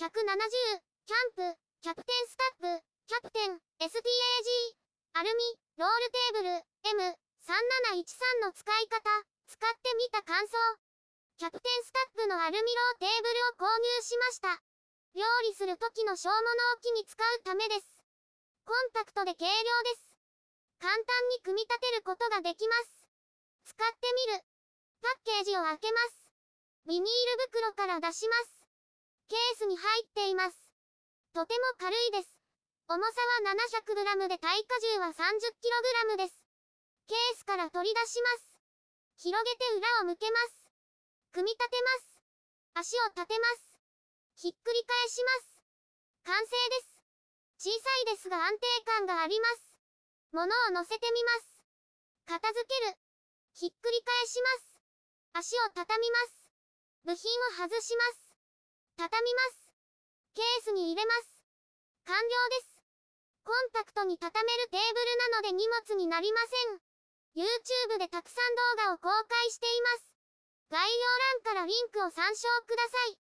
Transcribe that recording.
170、キャンプ、キャプテンスタッフ、キャプテン、STAG、アルミ、ロールテーブル、M3713 の使い方、使ってみた感想。キャプテンスタッグのアルミロールテーブルを購入しました。料理する時の小物置きに使うためです。コンパクトで軽量です。簡単に組み立てることができます。使ってみる。パッケージを開けます。ビニール袋から出します。ケースに入っています。とても軽いです。重さは 700g で耐荷重は 30kg です。ケースから取り出します。広げて裏を向けます。組み立てます。足を立てます。ひっくり返します。完成です。小さいですが安定感があります。物を乗せてみます。片付ける。ひっくり返します。足を畳みます。部品を外します。畳みます。ケースに入れます。完了です。コンパクトに畳めるテーブルなので荷物になりません。YouTube でたくさん動画を公開しています。概要欄からリンクを参照ください。